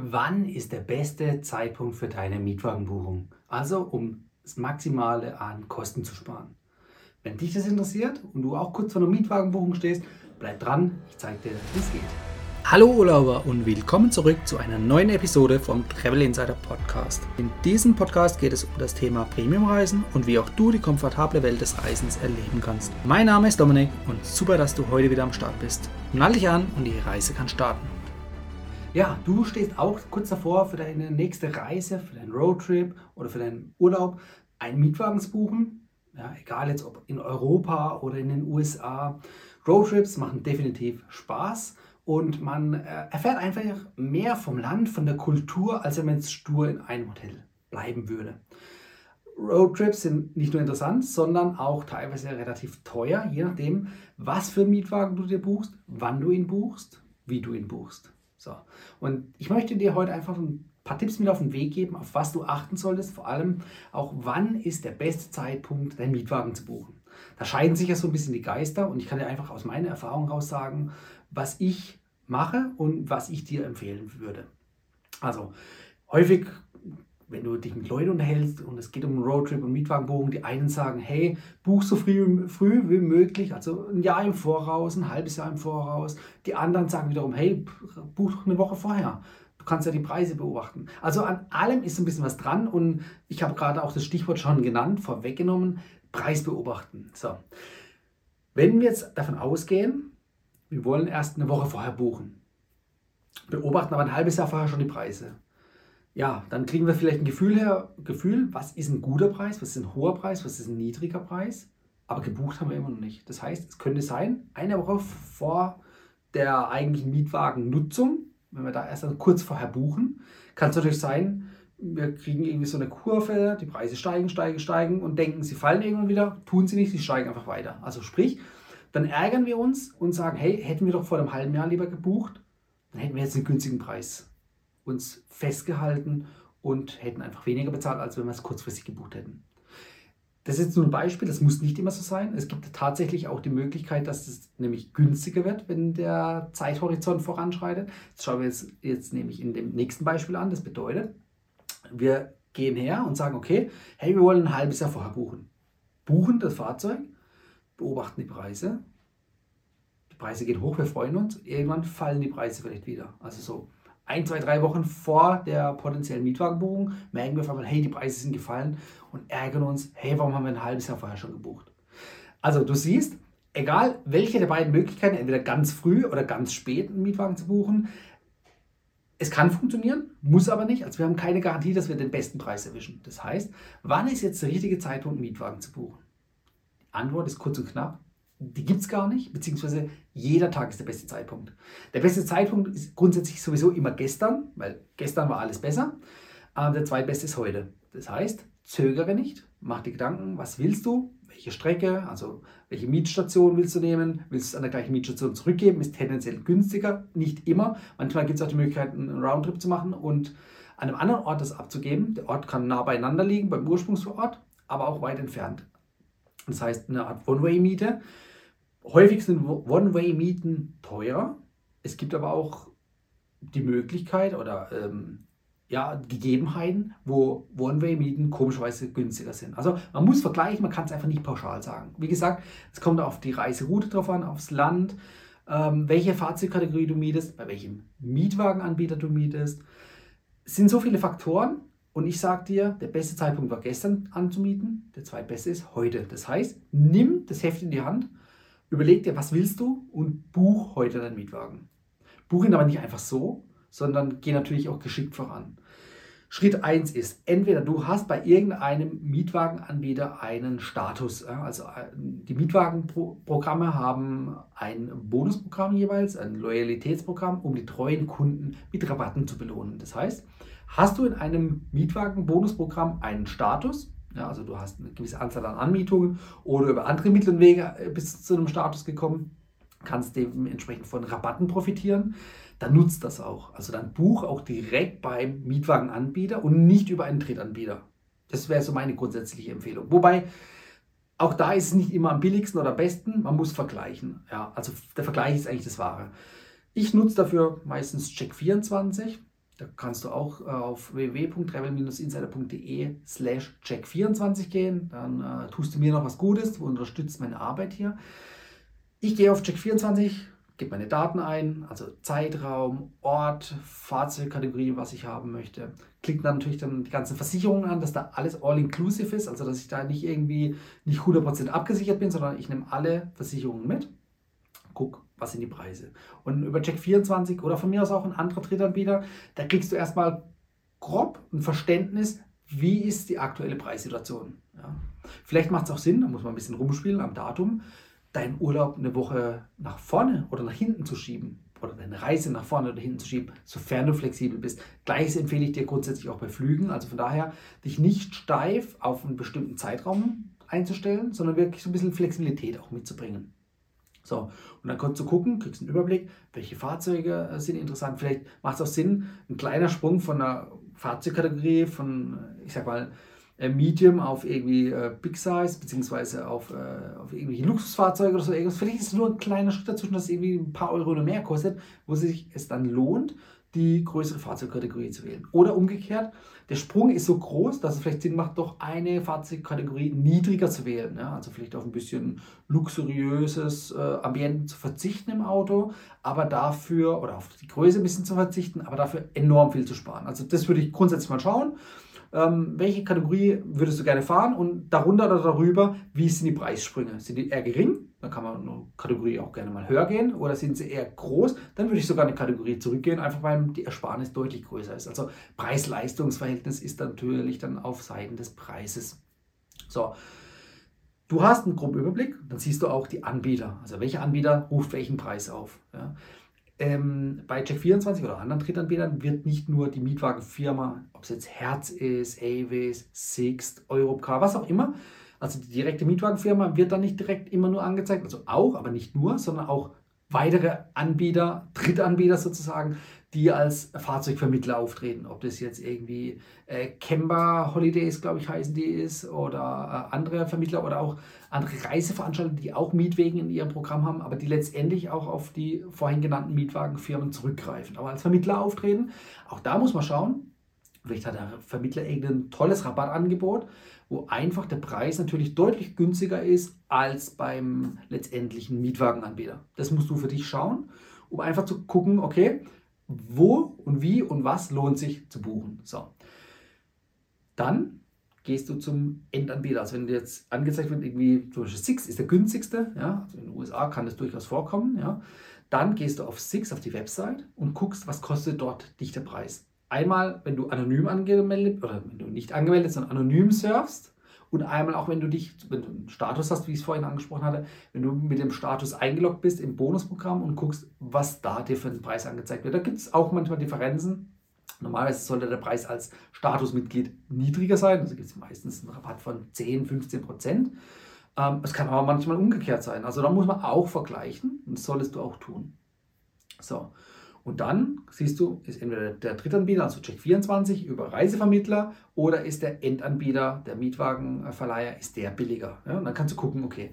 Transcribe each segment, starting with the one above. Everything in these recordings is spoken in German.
Wann ist der beste Zeitpunkt für deine Mietwagenbuchung? Also um das Maximale an Kosten zu sparen. Wenn dich das interessiert und du auch kurz vor einer Mietwagenbuchung stehst, bleib dran, ich zeige dir, wie es geht. Hallo Urlauber und willkommen zurück zu einer neuen Episode vom Travel Insider Podcast. In diesem Podcast geht es um das Thema Premiumreisen und wie auch du die komfortable Welt des Reisens erleben kannst. Mein Name ist Dominik und super, dass du heute wieder am Start bist. Nall dich an und die Reise kann starten. Ja, du stehst auch kurz davor für deine nächste Reise, für deinen Roadtrip oder für deinen Urlaub, einen Mietwagen zu buchen. Ja, egal jetzt ob in Europa oder in den USA. Roadtrips machen definitiv Spaß und man äh, erfährt einfach mehr vom Land, von der Kultur, als wenn man jetzt stur in einem Hotel bleiben würde. Roadtrips sind nicht nur interessant, sondern auch teilweise relativ teuer, je nachdem, was für einen Mietwagen du dir buchst, wann du ihn buchst, wie du ihn buchst. So. Und ich möchte dir heute einfach ein paar Tipps mit auf den Weg geben, auf was du achten solltest, vor allem auch wann ist der beste Zeitpunkt, deinen Mietwagen zu buchen. Da scheiden sich ja so ein bisschen die Geister und ich kann dir einfach aus meiner Erfahrung raus sagen, was ich mache und was ich dir empfehlen würde. Also häufig wenn du dich mit Leuten unterhältst und es geht um einen Roadtrip und Mietwagenbuchung, die einen sagen, hey, buch so früh, früh wie möglich, also ein Jahr im Voraus, ein halbes Jahr im Voraus. Die anderen sagen wiederum, hey, buch eine Woche vorher. Du kannst ja die Preise beobachten. Also an allem ist ein bisschen was dran und ich habe gerade auch das Stichwort schon genannt, vorweggenommen, Preis beobachten. So. Wenn wir jetzt davon ausgehen, wir wollen erst eine Woche vorher buchen, beobachten aber ein halbes Jahr vorher schon die Preise ja, dann kriegen wir vielleicht ein Gefühl her, Gefühl, was ist ein guter Preis, was ist ein hoher Preis, was ist ein niedriger Preis. Aber gebucht haben wir immer noch nicht. Das heißt, es könnte sein, eine Woche vor der eigentlichen Mietwagennutzung, wenn wir da erst dann kurz vorher buchen, kann es natürlich sein, wir kriegen irgendwie so eine Kurve, die Preise steigen, steigen, steigen und denken, sie fallen irgendwann wieder, tun sie nicht, sie steigen einfach weiter. Also sprich, dann ärgern wir uns und sagen, hey, hätten wir doch vor einem halben Jahr lieber gebucht, dann hätten wir jetzt einen günstigen Preis uns festgehalten und hätten einfach weniger bezahlt, als wenn wir es kurzfristig gebucht hätten. Das ist jetzt nur ein Beispiel, das muss nicht immer so sein. Es gibt tatsächlich auch die Möglichkeit, dass es nämlich günstiger wird, wenn der Zeithorizont voranschreitet. Das schauen wir jetzt, jetzt nämlich in dem nächsten Beispiel an. Das bedeutet, wir gehen her und sagen, okay, hey, wir wollen ein halbes Jahr vorher buchen. Buchen das Fahrzeug, beobachten die Preise. Die Preise gehen hoch, wir freuen uns. Irgendwann fallen die Preise vielleicht wieder. Also so ein, zwei, drei Wochen vor der potenziellen Mietwagenbuchung merken wir auf einmal, hey, die Preise sind gefallen und ärgern uns, hey, warum haben wir ein halbes Jahr vorher schon gebucht? Also du siehst, egal welche der beiden Möglichkeiten, entweder ganz früh oder ganz spät einen Mietwagen zu buchen, es kann funktionieren, muss aber nicht. Also wir haben keine Garantie, dass wir den besten Preis erwischen. Das heißt, wann ist jetzt der richtige Zeitpunkt, einen Mietwagen zu buchen? Die Antwort ist kurz und knapp die gibt es gar nicht, beziehungsweise jeder Tag ist der beste Zeitpunkt. Der beste Zeitpunkt ist grundsätzlich sowieso immer gestern, weil gestern war alles besser. Aber der zweitbeste ist heute. Das heißt, zögere nicht, mach dir Gedanken, was willst du, welche Strecke, also welche Mietstation willst du nehmen, willst du es an der gleichen Mietstation zurückgeben, ist tendenziell günstiger, nicht immer. Manchmal gibt es auch die Möglichkeit, einen Roundtrip zu machen und an einem anderen Ort das abzugeben. Der Ort kann nah beieinander liegen, beim Ursprungsort, aber auch weit entfernt. Das heißt, eine Art One-Way-Miete Häufig sind One-Way-Mieten teurer. Es gibt aber auch die Möglichkeit oder ähm, ja, Gegebenheiten, wo One-Way-Mieten komischerweise günstiger sind. Also man muss vergleichen, man kann es einfach nicht pauschal sagen. Wie gesagt, es kommt auf die Reiseroute drauf an, aufs Land, ähm, welche Fahrzeugkategorie du mietest, bei welchem Mietwagenanbieter du mietest. Es sind so viele Faktoren und ich sage dir, der beste Zeitpunkt war gestern anzumieten, der zweitbeste ist heute. Das heißt, nimm das Heft in die Hand Überleg dir, was willst du und buch heute deinen Mietwagen. Buch ihn aber nicht einfach so, sondern geh natürlich auch geschickt voran. Schritt 1 ist, entweder du hast bei irgendeinem Mietwagenanbieter einen Status. Also äh, die Mietwagenprogramme haben ein Bonusprogramm jeweils, ein Loyalitätsprogramm, um die treuen Kunden mit Rabatten zu belohnen. Das heißt, hast du in einem Mietwagen-Bonusprogramm einen Status, ja, also du hast eine gewisse Anzahl an Anmietungen oder über andere Mittel und Wege äh, bis zu einem Status gekommen, kannst dementsprechend von Rabatten profitieren. Dann nutzt das auch. Also dann buch auch direkt beim Mietwagenanbieter und nicht über einen Drittanbieter. Das wäre so meine grundsätzliche Empfehlung. Wobei auch da ist es nicht immer am billigsten oder am besten, man muss vergleichen. Ja, also der Vergleich ist eigentlich das Wahre. Ich nutze dafür meistens Check24 Da kannst du auch äh, auf www.travel-insider.de slash check24 gehen. Dann äh, tust du mir noch was Gutes, du unterstützt meine Arbeit hier. Ich gehe auf check24, gebe meine Daten ein, also Zeitraum, Ort, Fahrzeugkategorie, was ich haben möchte. Klicke dann natürlich dann die ganzen Versicherungen an, dass da alles all-inclusive ist, also dass ich da nicht irgendwie nicht 100% abgesichert bin, sondern ich nehme alle Versicherungen mit. Guck, was sind die Preise. Und über Check24 oder von mir aus auch ein anderer Drittanbieter, da kriegst du erstmal grob ein Verständnis, wie ist die aktuelle Preissituation. Ja. Vielleicht macht es auch Sinn, da muss man ein bisschen rumspielen am Datum, deinen Urlaub eine Woche nach vorne oder nach hinten zu schieben oder deine Reise nach vorne oder hinten zu schieben, sofern du flexibel bist. Gleiches empfehle ich dir grundsätzlich auch bei Flügen. Also von daher, dich nicht steif auf einen bestimmten Zeitraum einzustellen, sondern wirklich so ein bisschen Flexibilität auch mitzubringen. So, und dann kannst du gucken, kriegst einen Überblick, welche Fahrzeuge äh, sind interessant. Vielleicht macht es auch Sinn, ein kleiner Sprung von einer Fahrzeugkategorie von, ich sag mal, äh, Medium auf irgendwie äh, Big Size, beziehungsweise auf, äh, auf irgendwelche Luxusfahrzeuge oder so irgendwas. Vielleicht ist es nur ein kleiner Schritt dazwischen, dass irgendwie ein paar Euro oder mehr kostet, wo sich es dann lohnt, die größere Fahrzeugkategorie zu wählen. Oder umgekehrt, der Sprung ist so groß, dass es vielleicht Sinn macht, doch eine Fahrzeugkategorie niedriger zu wählen. Ja? Also vielleicht auf ein bisschen luxuriöses äh, Ambiente zu verzichten im Auto, aber dafür, oder auf die Größe ein bisschen zu verzichten, aber dafür enorm viel zu sparen. Also das würde ich grundsätzlich mal schauen. Ähm, welche Kategorie würdest du gerne fahren und darunter oder darüber, wie sind die Preissprünge? Sind die eher gering? Dann kann man eine Kategorie auch gerne mal höher gehen oder sind sie eher groß? Dann würde ich sogar eine Kategorie zurückgehen, einfach weil die Ersparnis deutlich größer ist. Also Preis-Leistungs-Verhältnis ist natürlich dann auf Seiten des Preises. So, Du hast einen groben Überblick, dann siehst du auch die Anbieter. Also welcher Anbieter ruft welchen Preis auf. Ja. Ähm, bei Check24 oder anderen Drittanbietern wird nicht nur die Mietwagenfirma, ob es jetzt Herz ist, Avis, Sixt, Europcar, was auch immer, also die direkte Mietwagenfirma wird dann nicht direkt immer nur angezeigt, also auch, aber nicht nur, sondern auch weitere Anbieter, Drittanbieter sozusagen, die als Fahrzeugvermittler auftreten. Ob das jetzt irgendwie äh, Kemba Holidays, glaube ich, heißen die ist, oder äh, andere Vermittler oder auch andere Reiseveranstalter, die auch Mietwegen in ihrem Programm haben, aber die letztendlich auch auf die vorhin genannten Mietwagenfirmen zurückgreifen. Aber als Vermittler auftreten, auch da muss man schauen, vielleicht hat der Vermittler irgendein tolles Rabattangebot, wo einfach der Preis natürlich deutlich günstiger ist als beim letztendlichen Mietwagenanbieter. Das musst du für dich schauen, um einfach zu gucken, okay, wo und wie und was lohnt sich zu buchen. So. Dann gehst du zum Endanbieter. Also wenn dir jetzt angezeigt wird, irgendwie zum Beispiel Six ist der günstigste, ja, also in den USA kann das durchaus vorkommen, ja, dann gehst du auf Six, auf die Website und guckst, was kostet dort dich der Preis. Einmal, wenn du anonym angemeldet oder wenn du nicht angemeldet, sondern anonym surfst und einmal auch, wenn du dich, wenn du einen Status hast, wie ich es vorhin angesprochen hatte, wenn du mit dem Status eingeloggt bist im Bonusprogramm und guckst, was da dir für einen Preis angezeigt wird. Da gibt es auch manchmal Differenzen. Normalerweise sollte der Preis als Statusmitglied niedriger sein. Also gibt es meistens einen Rabatt von 10, 15 Prozent. Ähm, es kann aber manchmal umgekehrt sein. Also da muss man auch vergleichen und das solltest du auch tun. So. Und dann siehst du, ist entweder der Drittanbieter, also Check24 über Reisevermittler oder ist der Endanbieter, der Mietwagenverleiher, ist der billiger. Ja, und dann kannst du gucken, okay.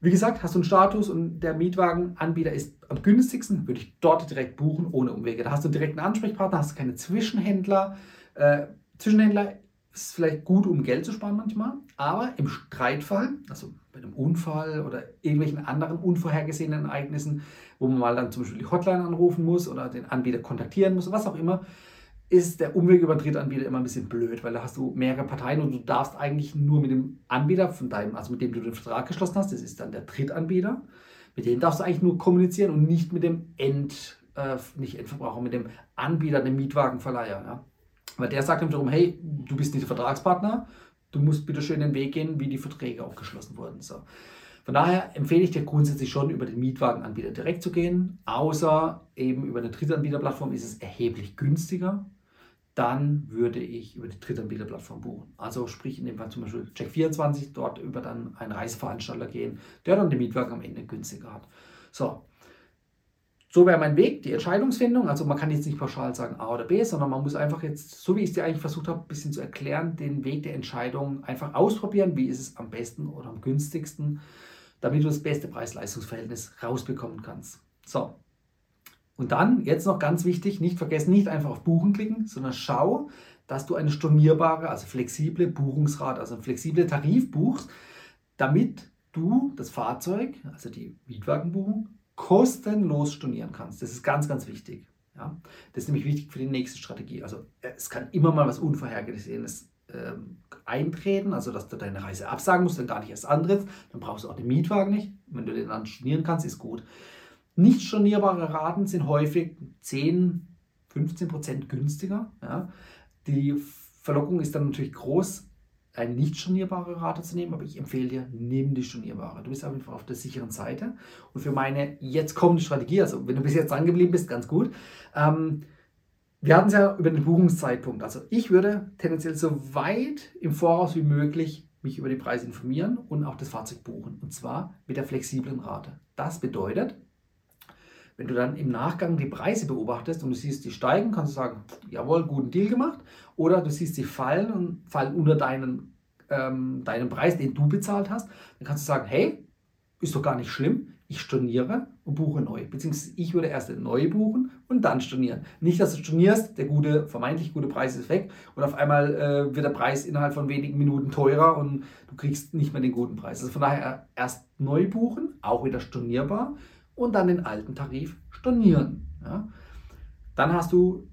Wie gesagt, hast du einen Status und der Mietwagenanbieter ist am günstigsten, würde ich dort direkt buchen, ohne Umwege. Da hast du direkt einen Ansprechpartner, hast keine Zwischenhändler. Äh, Zwischenhändler ist vielleicht gut, um Geld zu sparen manchmal, aber im Streitfall, also bei einem Unfall oder irgendwelchen anderen unvorhergesehenen Ereignissen, wo man mal dann zum Beispiel die Hotline anrufen muss oder den Anbieter kontaktieren muss, was auch immer, ist der Umweg über Drittanbieter immer ein bisschen blöd, weil da hast du mehrere Parteien und du darfst eigentlich nur mit dem Anbieter von deinem, also mit dem du den Vertrag geschlossen hast, das ist dann der Drittanbieter, mit dem darfst du eigentlich nur kommunizieren und nicht mit dem End, äh, nicht Endverbraucher, mit dem Anbieter, dem Mietwagenverleiher. Ja? Weil der sagt ihm darum, hey, du bist nicht der Vertragspartner, du musst bitte schön den Weg gehen, wie die Verträge aufgeschlossen wurden. So. Von daher empfehle ich dir grundsätzlich schon, über den Mietwagenanbieter direkt zu gehen, außer eben über eine Drittanbieterplattform ist es erheblich günstiger. Dann würde ich über die Drittanbieterplattform buchen. Also sprich in dem Fall zum Beispiel Check24, dort über dann einen Reiseveranstalter gehen, der dann den Mietwagen am Ende günstiger hat. So, so wäre mein Weg, die Entscheidungsfindung. Also man kann jetzt nicht pauschal sagen A oder B, sondern man muss einfach jetzt, so wie ich es dir eigentlich versucht habe, ein bisschen zu erklären, den Weg der Entscheidung einfach ausprobieren. Wie ist es am besten oder am günstigsten? damit du das beste Preis-Leistungs-Verhältnis rausbekommen kannst. So, Und dann, jetzt noch ganz wichtig, nicht vergessen, nicht einfach auf Buchen klicken, sondern schau, dass du eine stornierbare, also flexible Buchungsrate, also einen flexiblen Tarif buchst, damit du das Fahrzeug, also die Mietwagenbuchung, kostenlos stornieren kannst. Das ist ganz, ganz wichtig. Ja? Das ist nämlich wichtig für die nächste Strategie. Also äh, es kann immer mal was Unvorhergesehenes ähm, eintreten, also dass du deine Reise absagen musst, dann gar nicht erst antrittst, dann brauchst du auch den Mietwagen nicht. Wenn du den dann stornieren kannst, ist gut. Nicht stornierbare Raten sind häufig 10, 15 Prozent günstiger. Ja? Die Verlockung ist dann natürlich groß, eine nicht stornierbare Rate zu nehmen, aber ich empfehle dir, nimm die stornierbare. Du bist einfach auf der sicheren Seite. Und für meine jetzt kommende Strategie, also wenn du bis jetzt angeblieben bist, ganz gut. Ähm, wir hatten es ja über den Buchungszeitpunkt. Also ich würde tendenziell so weit im Voraus wie möglich mich über die Preise informieren und auch das Fahrzeug buchen. Und zwar mit der flexiblen Rate. Das bedeutet, wenn du dann im Nachgang die Preise beobachtest und du siehst, die steigen, kannst du sagen, jawohl, guten Deal gemacht. Oder du siehst, sie fallen und fallen unter deinen, ähm, deinen Preis, den du bezahlt hast. Dann kannst du sagen, hey, ist doch gar nicht schlimm. Ich storniere und buche neu. Beziehungsweise ich würde erst neue buchen und dann stornieren. Nicht, dass du stornierst, der gute, vermeintlich gute Preis ist weg und auf einmal äh, wird der Preis innerhalb von wenigen Minuten teurer und du kriegst nicht mehr den guten Preis. Also von daher erst neu buchen, auch wieder stornierbar und dann den alten Tarif stornieren. Ja. Dann hast du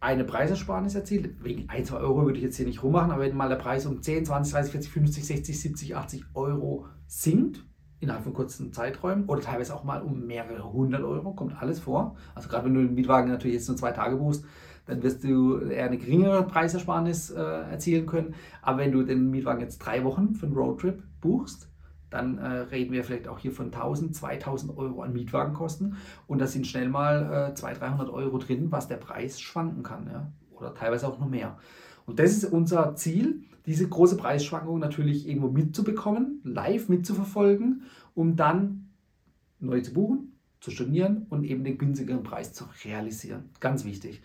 eine Preisersparnis erzielt. Wegen 1, 2 Euro würde ich jetzt hier nicht rummachen, aber wenn mal der Preis um 10, 20, 30, 40, 50, 60, 70, 80 Euro sinkt, innerhalb von kurzen Zeiträumen oder teilweise auch mal um mehrere hundert Euro, kommt alles vor. Also gerade wenn du den Mietwagen natürlich jetzt nur zwei Tage buchst, dann wirst du eher eine geringere Preisersparnis äh, erzielen können. Aber wenn du den Mietwagen jetzt drei Wochen für einen Roadtrip buchst, dann äh, reden wir vielleicht auch hier von 1000, 2000 Euro an Mietwagenkosten und da sind schnell mal äh, 200, 300 Euro drin, was der Preis schwanken kann ja? oder teilweise auch noch mehr. Und das ist unser Ziel, diese große Preisschwankung natürlich irgendwo mitzubekommen, live mitzuverfolgen, um dann neu zu buchen, zu stornieren und eben den günstigeren Preis zu realisieren. Ganz wichtig.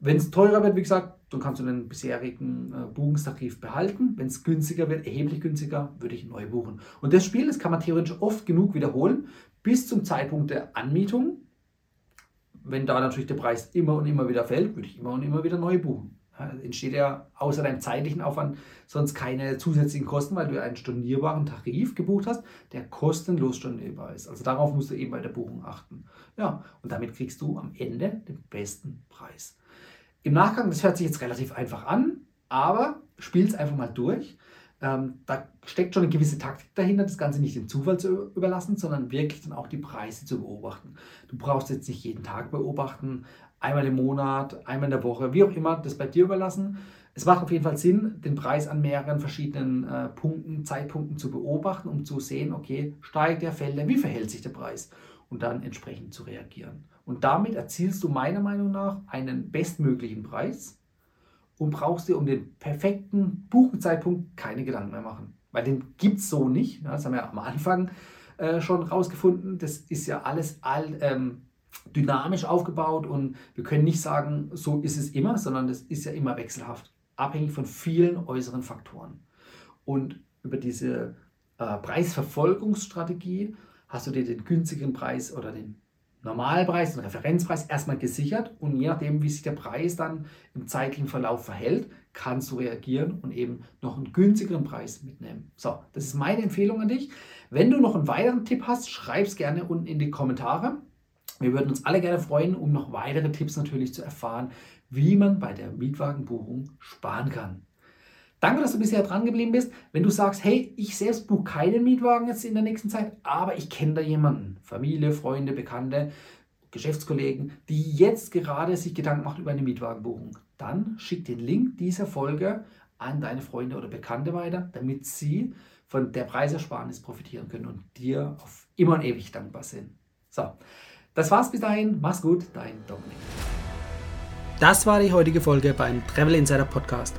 Wenn es teurer wird, wie gesagt, dann kannst du den bisherigen äh, Buchungstarif behalten. Wenn es günstiger wird, erheblich günstiger, würde ich neu buchen. Und das Spiel, das kann man theoretisch oft genug wiederholen, bis zum Zeitpunkt der Anmietung. Wenn da natürlich der Preis immer und immer wieder fällt, würde ich immer und immer wieder neu buchen. Ja, entsteht ja außer deinem zeitlichen Aufwand sonst keine zusätzlichen Kosten, weil du einen stornierbaren Tarif gebucht hast, der kostenlos stornierbar ist. Also darauf musst du eben bei der Buchung achten. Ja, und damit kriegst du am Ende den besten Preis. Im Nachgang, das hört sich jetzt relativ einfach an, aber spiel es einfach mal durch. Ähm, da steckt schon eine gewisse Taktik dahinter, das Ganze nicht dem Zufall zu überlassen, sondern wirklich dann auch die Preise zu beobachten. Du brauchst jetzt nicht jeden Tag beobachten, einmal im Monat, einmal in der Woche, wie auch immer, das bei dir überlassen. Es macht auf jeden Fall Sinn, den Preis an mehreren verschiedenen äh, Punkten, Zeitpunkten zu beobachten, um zu sehen, okay, steigt der, fällt der, wie verhält sich der Preis? Und dann entsprechend zu reagieren. Und damit erzielst du meiner Meinung nach einen bestmöglichen Preis und brauchst dir um den perfekten Buchenzeitpunkt keine Gedanken mehr machen. Weil den gibt es so nicht. Das haben wir am Anfang äh, schon rausgefunden. Das ist ja alles all, ähm, dynamisch aufgebaut und wir können nicht sagen, so ist es immer, sondern das ist ja immer wechselhaft, abhängig von vielen äußeren Faktoren. Und über diese äh, Preisverfolgungsstrategie hast du dir den günstigeren Preis oder den Normalpreis, den Referenzpreis erstmal gesichert und je nachdem, wie sich der Preis dann im zeitlichen Verlauf verhält, kannst du reagieren und eben noch einen günstigeren Preis mitnehmen. So, das ist meine Empfehlung an dich. Wenn du noch einen weiteren Tipp hast, schreib es gerne unten in die Kommentare. Wir würden uns alle gerne freuen, um noch weitere Tipps natürlich zu erfahren, wie man bei der Mietwagenbuchung sparen kann. Danke, dass du bisher dran geblieben bist. Wenn du sagst, hey, ich selbst buche keinen Mietwagen jetzt in der nächsten Zeit, aber ich kenne da jemanden, Familie, Freunde, Bekannte, Geschäftskollegen, die jetzt gerade sich Gedanken macht über eine Mietwagenbuchung, dann schick den Link dieser Folge an deine Freunde oder Bekannte weiter, damit sie von der Preisersparnis profitieren können und dir auf immer und ewig dankbar sind. So, das war's bis dahin. Mach's gut, dein Dominik. Das war die heutige Folge beim Travel Insider Podcast.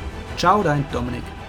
Ciao, dein Dominik.